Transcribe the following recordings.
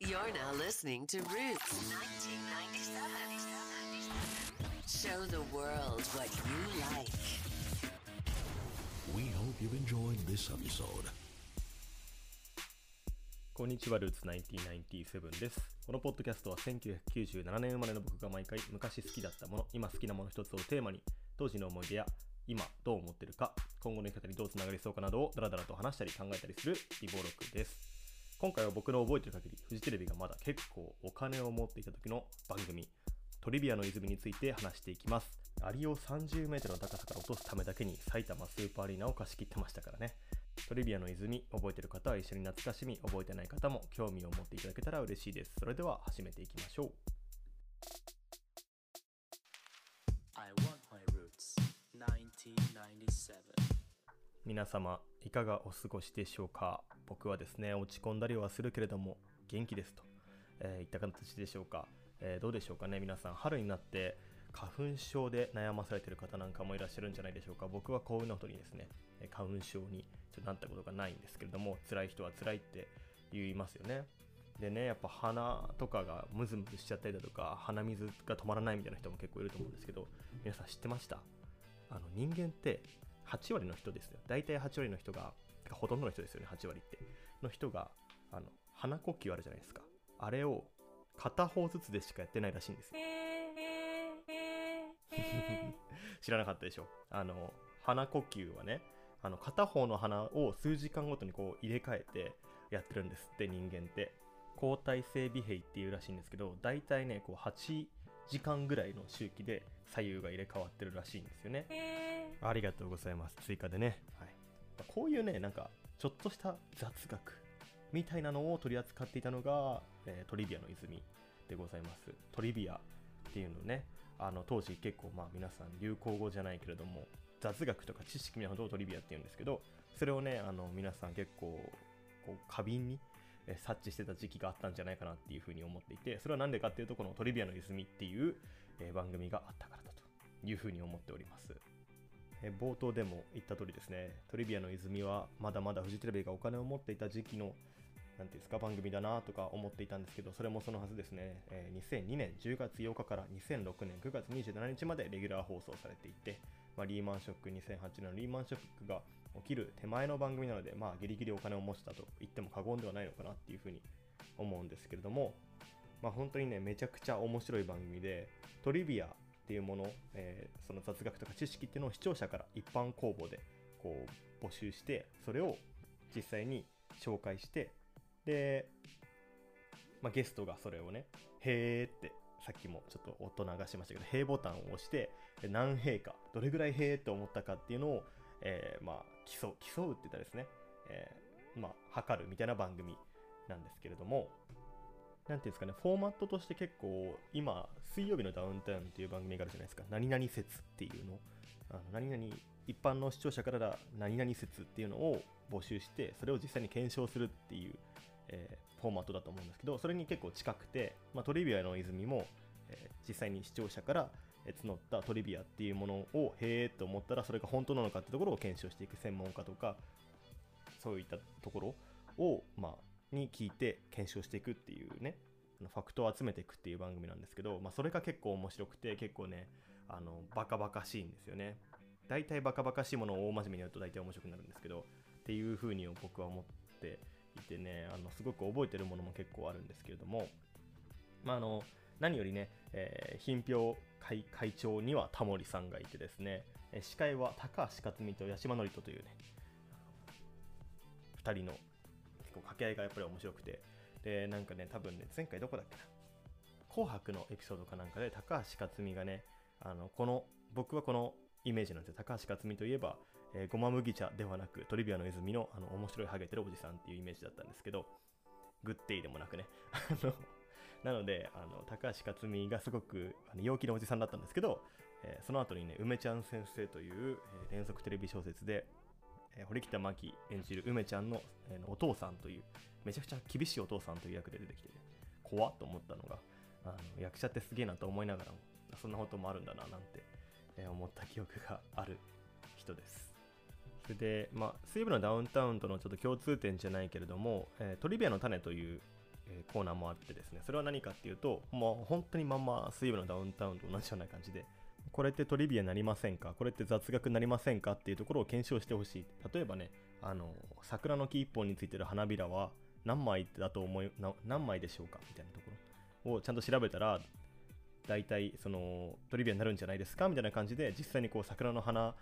You're now listening to Roots 1997. Show the world what you like. We hope you've enjoyed this episode. こんにちは、ルーツ1997です。このポッドキャストは1997年生まれの僕が毎回昔好きだったもの、今好きなもの一つをテーマに、当時の思い出や今どう思ってるか、今後の生き方にどうつながりそうかなどをダラダラと話したり考えたりする微暴録です。今回は僕の覚えてる限り、フジテレビがまだ結構お金を持っていた時の番組、トリビアの泉について話していきます。アリを 30m の高さから落とすためだけに埼玉スーパーアリーナを貸し切ってましたからね。トリビアの泉、覚えてる方は一緒に懐かしみ、覚えてない方も興味を持っていただけたら嬉しいです。それでは始めていきましょう。皆様、いかがお過ごしでしょうか？僕はですね、落ち込んだりはするけれども、元気ですと、えーいった形でしょうか、えーどうでしょうかね、皆さん、春になって花粉症で悩まされている方なんかもいらっしゃるんじゃないでしょうか？僕は幸運なことにですね、花粉症にちょっとなったことがないんですけれども、辛い人は辛いって言いますよね。でね、やっぱ鼻とかがムズムズしちゃったりだとか、鼻水が止まらないみたいな人も結構いると思うんですけど、皆さん知ってました？あの人間って8割の人ですよ。大体8割の人が、てかほとんどの人ですよね、8割って。の人が、あの、鼻呼吸あるじゃないですか。あれを片方ずつでしかやってないらしいんですよ。知らなかったでしょ？あの、鼻呼吸はね、あの、片方の鼻を数時間ごとにこう入れ替えてやってるんですって、人間って。交代性美兵っていうらしいんですけど、大体ね、こう8時間ぐらいの周期で左右が入れ替わってるらしいんですよね。ありがとうございます。追加でね。はい。こういうね、なんか、ちょっとした雑学みたいなのを取り扱っていたのが、えートリビアの泉でございます。トリビアっていうのね、あの当時結構まあ皆さん流行語じゃないけれども、雑学とか知識みたいなことをトリビアって言うんですけど、それをね、あの皆さん結構こう過敏にえー察知してた時期があったんじゃないかなっていうふうに思っていて、それは何でかっていうと、このトリビアの泉っていう、えー番組があったからだというふうに思っております。冒頭でも言った通りですね、トリビアの泉はまだまだフジテレビがお金を持っていた時期のなんていうんですか番組だなとか思っていたんですけど、それもそのはずですね、えー2002年10月8日から2006年9月27日までレギュラー放送されていて、まあ、リーマンショック2008年のリーマンショックが起きる手前の番組なので、まあ、ギリギリお金を持ちたと言っても過言ではないのかなっていうふうに思うんですけれども、まあ、本当にね、めちゃくちゃ面白い番組で、トリビアっていうもの、えーその雑学とか知識っていうのを視聴者から一般公募でこう募集して、それを実際に紹介して、で、まあ、ゲストがそれをね、へーって、さっきもちょっと音流しましたけど、へーボタンを押して、何へーか、どれぐらいへーって思ったかっていうのを、えーまあ、競う、競うって言ったらですね、えーまあ、測るみたいな番組なんですけれども、なんていうんですかね、フォーマットとして結構、今、水曜日のダウンタウンっていう番組があるじゃないですか、何々説っていうの、あの何々、一般の視聴者からだ何々説っていうのを募集して、それを実際に検証するっていう、えーフォーマットだと思うんですけど、それに結構近くて、まあ、トリビアの泉も、えー実際に視聴者から募ったトリビアっていうものを、へーと思ったら、それが本当なのかってところを検証していく専門家とか、そういったところを、まあ、に聞いて検証していくっていうね、ファクトを集めていくっていう番組なんですけど、まあ、それが結構面白くて、結構ね、あの、バカバカしいんですよね。大体バカバカしいものを大真面目にやると大体面白くなるんですけど、っていう風に僕は思っていてね、あの、すごく覚えてるものも結構あるんですけれども、まあ、あの、何よりね、えー品評会会長にはタモリさんがいてですね、え司会は高橋克実と八嶋智人というね、2人の構掛け合いがやっぱり面白くて、で、なんかね、多分ね、前回どこだっけな、紅白のエピソードかなんかで高橋克実がね、あの、この、僕はこのイメージなんですよ。高橋克実といえば、えーごま麦茶ではなく、トリビアの泉のあの面白いハゲてるおじさんっていうイメージだったんですけど、グッデイでもなくね。あのなので、あの高橋克実がすごくあの陽気なおじさんだったんですけど、えーその後にね、梅ちゃん先生という、えー連続テレビ小説で、え堀北真希演じる梅ちゃんの,、えーお父さんという、めちゃくちゃ厳しいお父さんという役で出てきて、ね、怖っと思ったのが、あの役者ってすげえなと思いながらも、そんなこともあるんだななんて、えー思った記憶がある人です。それで、まあ、水曜日のダウンタウンとのちょっと共通点じゃないけれども、えートリビアの種というえコーナーもあってですねそれは何かっていうともう本当にまんま水曜日のダウンタウンと同じような感じでこれってトリビアになりませんか？これって雑学になりませんか？っていうところを検証してほしい。例えばねあの桜の木一本についてる花びらは何枚だと思い何枚でしょうか？みたいなところをちゃんと調べたら大体そのトリビアになるんじゃないですか？みたいな感じで実際にこう桜の花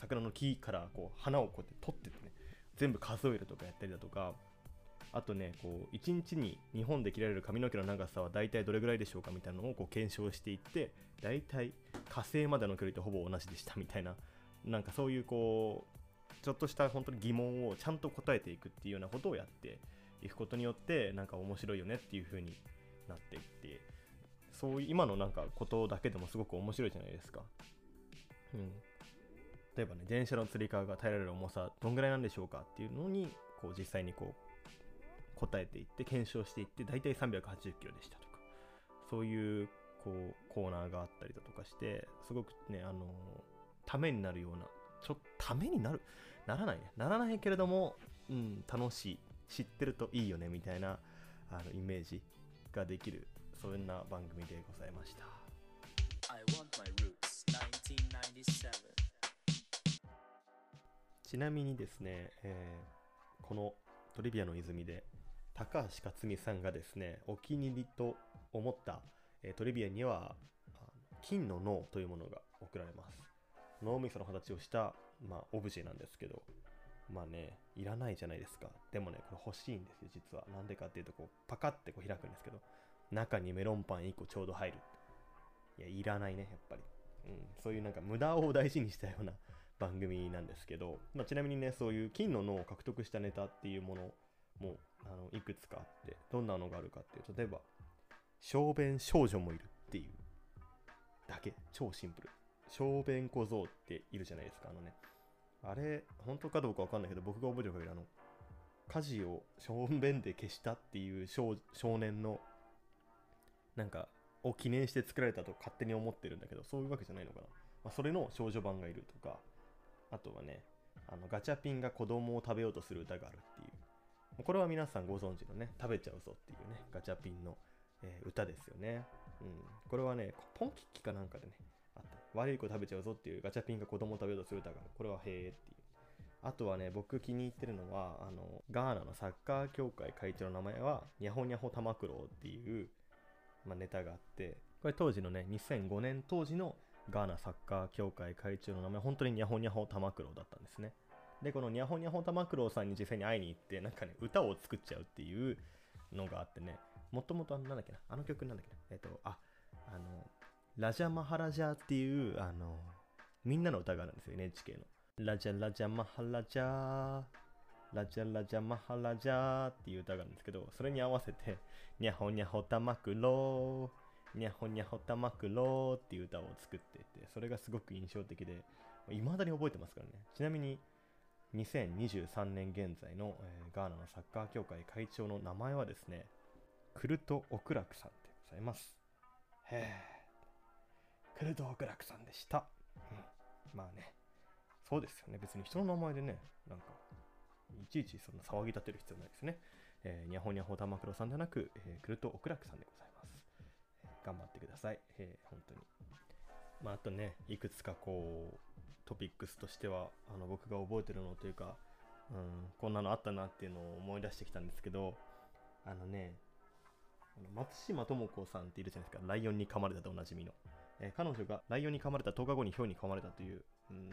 桜の木からこう花をこうやって取ってってね全部数えるとかやったりだとかあとねこう1日に日本で切られる髪の毛の長さは大体どれぐらいでしょうかみたいなのをこう検証していって大体火星までの距離とほぼ同じでしたみたいななんかそういうこうちょっとした本当に疑問をちゃんと答えていくっていうようなことをやっていくことによってなんか面白いよねっていう風になっていってそういう今のなんかことだけでもすごく面白いじゃないですか。うん、例えばね電車のつり革が耐えられる重さどんぐらいなんでしょうかっていうのにこう実際にこう答えていって検証していって大体380キロでしたとかそういうこうコーナーがあったりだとかしてすごくねあのためになるようなちょっとためになるならないねならないけれども、うん、楽しい知ってるといいよねみたいなあのイメージができるそんな番組でございました roots 1997. ちなみにですね、えーこのトリビアの泉で高橋克実さんがですねお気に入りと思った、えートリビアには金の脳というものが贈られます。脳みその形をした、まあ、オブジェなんですけどまあねいらないじゃないですか。でもねこれ欲しいんですよ実は。なんでかっていうとこうパカってこう開くんですけど中にメロンパン1個ちょうど入る。いやいらないねやっぱり。うん、そういうなんか無駄を大事にしたような番組なんですけど、まあ、ちなみにねそういう金の脳を獲得したネタっていうものもうあのいくつかあってどんなのがあるかっていうと例えば小便少女もいるっていうだけ？超シンプル。小便小僧っているじゃないですかあのね。あれ本当かどうかわかんないけど僕が覚えてる限りあの火事を小便で消したっていう少少年のなんかを記念して作られたと勝手に思ってるんだけどそういうわけじゃないのかな、まあ、それの少女版がいるとかあとはねあのガチャピンが子供を食べようとする歌があるっていう。これは皆さんご存知のね食べちゃうぞっていうねガチャピンの、えー歌ですよね、うん、これはねポンキッキかなんかでねあった。悪い子食べちゃうぞっていうガチャピンが子供食べようとする歌がこれはへーっていう。あとはね、僕気に入ってるのは、あの、ガーナのサッカー協会会長の名前は、ニャホニャホタマクローっていう、まあ、ネタがあって、これ当時のね、2005年当時のガーナサッカー協会会長の名前、本当にニャホニャホタマクローだったんですね。で、このニャホニャホタマクローさんに実際に会いに行って、なんかね、歌を作っちゃうっていうのがあってね、もともとなんだっけな、あの曲なんだっけな、えっ、と、あ、あの、ラジャマハラジャっていう、あの、みんなの歌があるんですよ、NHK の。ラジャラジャマハラジャー、ラジャラジャマハラジャーっていう歌があるんですけど、それに合わせて、ニャホニャホタマクロー、ニャホニャホタマクローっていう歌を作ってて、それがすごく印象的で、未だに覚えてますからね。ちなみに、2023年現在の、えーガーナのサッカー協会会長の名前はですね、クルト・オクラクさんでございます。へえ、クルト・オクラクさんでした。うん、まあね、そうですよね。別に人の名前でね、なんか、いちいちそんな騒ぎ立てる必要ないですね。えー、ニャホニャホタマクロさんではなく、えー、クルト・オクラクさんでございます。えー頑張ってください。えー本当に。まあ、あとね、いくつかこう、トピックスとしては、あの僕が覚えてるのというか、うん、こんなのあったなっていうのを思い出してきたんですけど、あのね、松島智子さんっているじゃないですか、ライオンに噛まれたとおなじみの。えー彼女がライオンに噛まれた10日後にヒョウに噛まれたという、うん、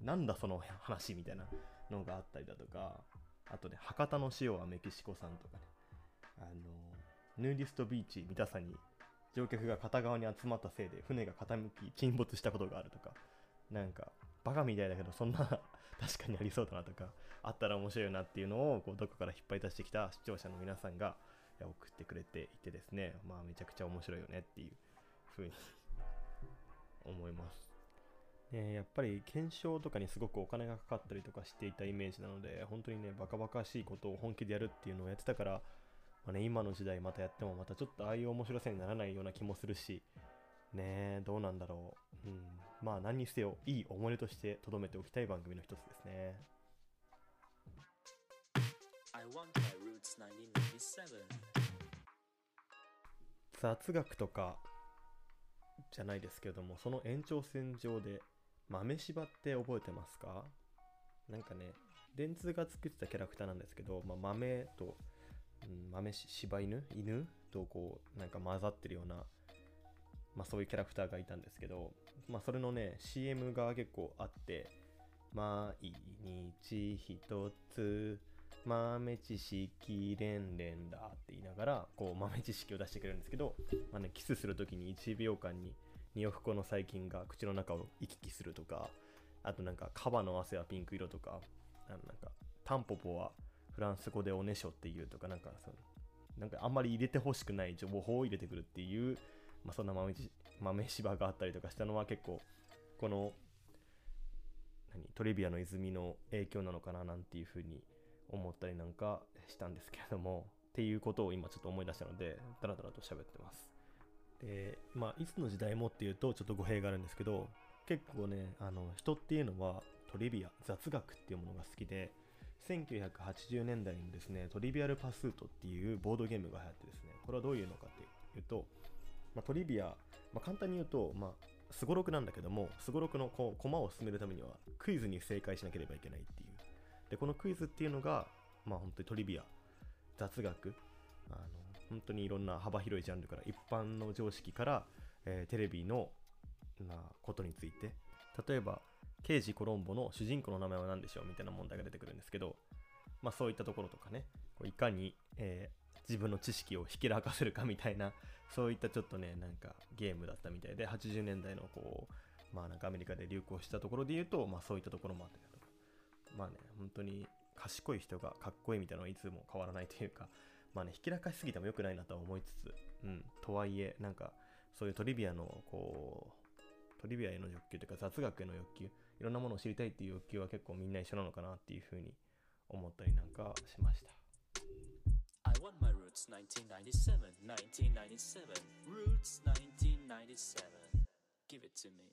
なんだその話みたいなのがあったりだとか、あとね、博多の塩はメキシコ産とかね、あの、ヌーディストビーチ見たさに乗客が片側に集まったせいで船が傾き沈没したことがあるとか、なんか、バカみたいだけど、そんな 確かにありそうだなとか、あったら面白いなっていうのを、こう、どこから引っ張り出してきた視聴者の皆さんが送ってくれていてですね、まあ、めちゃくちゃ面白いよねっていう風に 思います。ね、やっぱり検証とかにすごくお金がかかったりとかしていたイメージなので、本当にね、バカバカしいことを本気でやるっていうのをやってたから、まあね、今の時代またやってもまたちょっとああいう面白さにならないような気もするし、ねどうなんだろう。うん。まあ何にせよ、いい思い出として留めておきたい番組の一つですね。I want my roots 1997. 雑学とかじゃないですけれどもその延長線上で豆柴って覚えてますか？なんかね電通が作ってたキャラクターなんですけど、まあ、豆と、うん、豆し柴犬？犬とこうなんか混ざってるような、まあ、そういうキャラクターがいたんですけど、まあ、それのね CM が結構あって毎日一つ豆知識連連だって言いながらこう豆知識を出してくれるんですけど、まあね、キスするときに1秒間に2億個の細菌が口の中を行き来するとかあとなんかカバの汗はピンク色とかあのなんかタンポポはフランス語でおねしょっていうとかなんかそのなんかあんまり入れてほしくない情報を入れてくるっていう、まあ、そんな豆豆柴があったりとかしたのは結構この何トリビアの泉の影響なのかななんていうふうに思ったりなんかしたんですけれどもっていうことを今ちょっと思い出したのでダラダラと喋ってます。でまあいつの時代もっていうとちょっと語弊があるんですけど結構ねあの人っていうのはトリビア雑学っていうものが好きで1980年代にですねトリビアルパスートっていうボードゲームが流行ってですねこれはどういうのかっていうと、まあ、トリビア、まあ、簡単に言うと、まあ、すごろくなんだけどもすごろくのこう駒を進めるためにはクイズに正解しなければいけないっていう。でこのクイズっていうのがまあ本当にトリビア雑学あの本当にいろんな幅広いジャンルから一般の常識から、えーテレビのなことについて例えば刑事コロンボの主人公の名前は何でしょうみたいな問題が出てくるんですけど、まあ、そういったところとかねこういかに、えー自分の知識をひけらかせるかみたいなそういったちょっとねなんかゲームだったみたいで80年代のこうまあなんかアメリカで流行したところで言うと、まあ、そういったところもあったりだとか。まあね本当に賢い人がかっこいいみたいなのはいつも変わらないというかまあねひけらかしすぎても良くないなとは思いつつうんとはいえなんかそういうトリビアのこうトリビアへの欲求というか雑学への欲求いろんなものを知りたいっていう欲求は結構みんな一緒なのかなっていうふうに思ったりなんかしました。I want my roots 1997, 1997, roots 1997. Give it to me.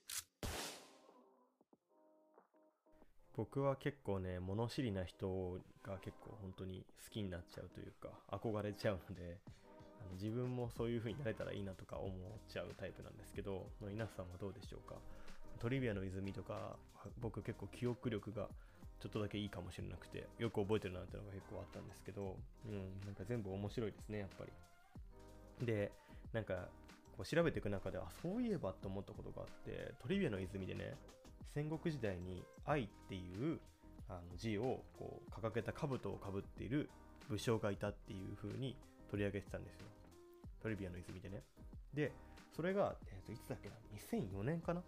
僕は結構ね物知りな人が結構本当に好きになっちゃうというか憧れちゃうのであの自分もそういう風になれたらいいなとか思っちゃうタイプなんですけどまあ皆さんはどうでしょうか？トリビアの泉とか僕結構記憶力がちょっとだけいいかもしれなくてよく覚えてるなっていうのが結構あったんですけどうんなんか全部面白いですねやっぱり。でなんかこう調べていく中であそういえばと思ったことがあってトリビアの泉でね戦国時代に愛っていうあの字をこう掲げた兜をかぶっている武将がいたっていう風に取り上げてたんですよ。トリビアの泉でね。でそれが、えーといつだっけな2004年かな？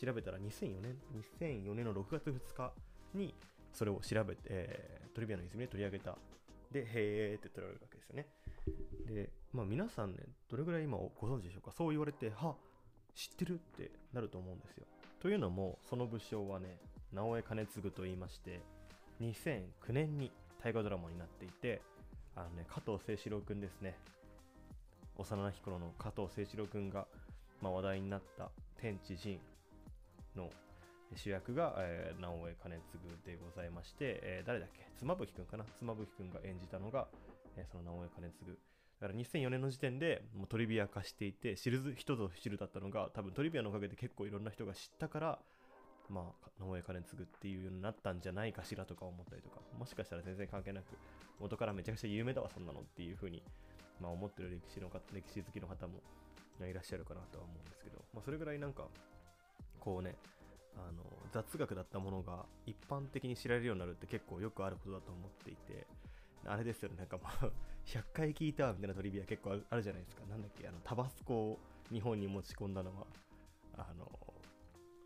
調べたら2004年2004年の6月2日にそれを調べて、えートリビアの泉で取り上げた。でへーって取られるわけですよね。でまあ皆さんねどれぐらい今ご存知でしょうか？そう言われては知ってるってなると思うんですよ。というのもその武将はね直江兼次と言いまして2009年に大河ドラマになっていてあのね加藤清史郎くんですね。幼き頃の加藤清史郎くんが、まあ、話題になった天地人の主役が、えー、直江兼次でございまして、えー誰だっけ？妻夫木くんかな？妻夫木くんが演じたのが、えーその直江兼次だから2004年の時点でもうトリビア化していて知る人ぞ知るだったのが多分トリビアのおかげで結構いろんな人が知ったからまあ直江兼次っていうようになったんじゃないかしらとか思ったりとかもしかしたら全然関係なく元からめちゃくちゃ有名だわそんなのっていうふうに、まあ、思ってる歴史の歴史好きの方もいらっしゃるかなとは思うんですけど、まあ、それぐらいなんかこうねあの雑学だったものが一般的に知られるようになるって結構よくあることだと思っていてあれですよね。なんかもう 100回聞いたみたいなトリビア結構あるあるじゃないですか。なんだっけあのタバスコを日本に持ち込んだのはあの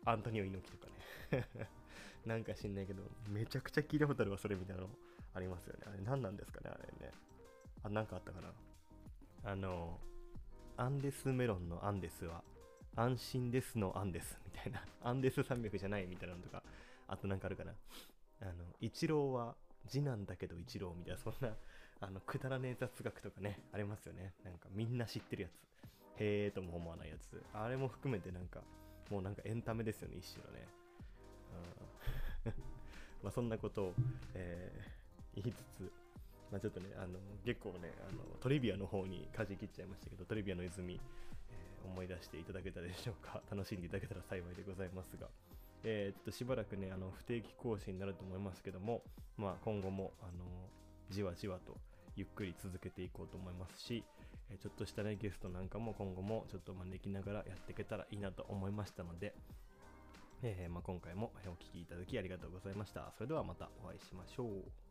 アントニオ猪木とかね。なんか知んないけどめちゃくちゃ聞いたことあるわそれみたいなのありますよね。あれ何なんですかねあれね。あなんかあったかな。あのアンデスメロンのアンデスは安心ですのアンデスみたいな。アンデス山脈じゃないみたいなのとかあとなんかあるかな。あの一郎は次男だけど一郎みたいなそんなあのくだらねえ雑学とかねありますよね。なんかみんな知ってるやつ。へえとも思わないやつ。あれも含めてなんかもうなんかエンタメですよね一種のね。うん。まあそんなことを、えー言いつつまあ、ちょっとね、あの結構ねあの、トリビアの方に舵切っちゃいましたけど、トリビアの泉、思い出していただけたでしょうか。楽しんでいただけたら幸いでございますが、えーっとしばらくね、あの不定期更新になると思いますけども、まあ、今後もあのじわじわとゆっくり続けていこうと思いますし、えちょっとしたね、ゲストなんかも今後もちょっと招きながらやっていけたらいいなと思いましたので、えーまあ、今回もお聞きいただきありがとうございました。それではまたお会いしましょう。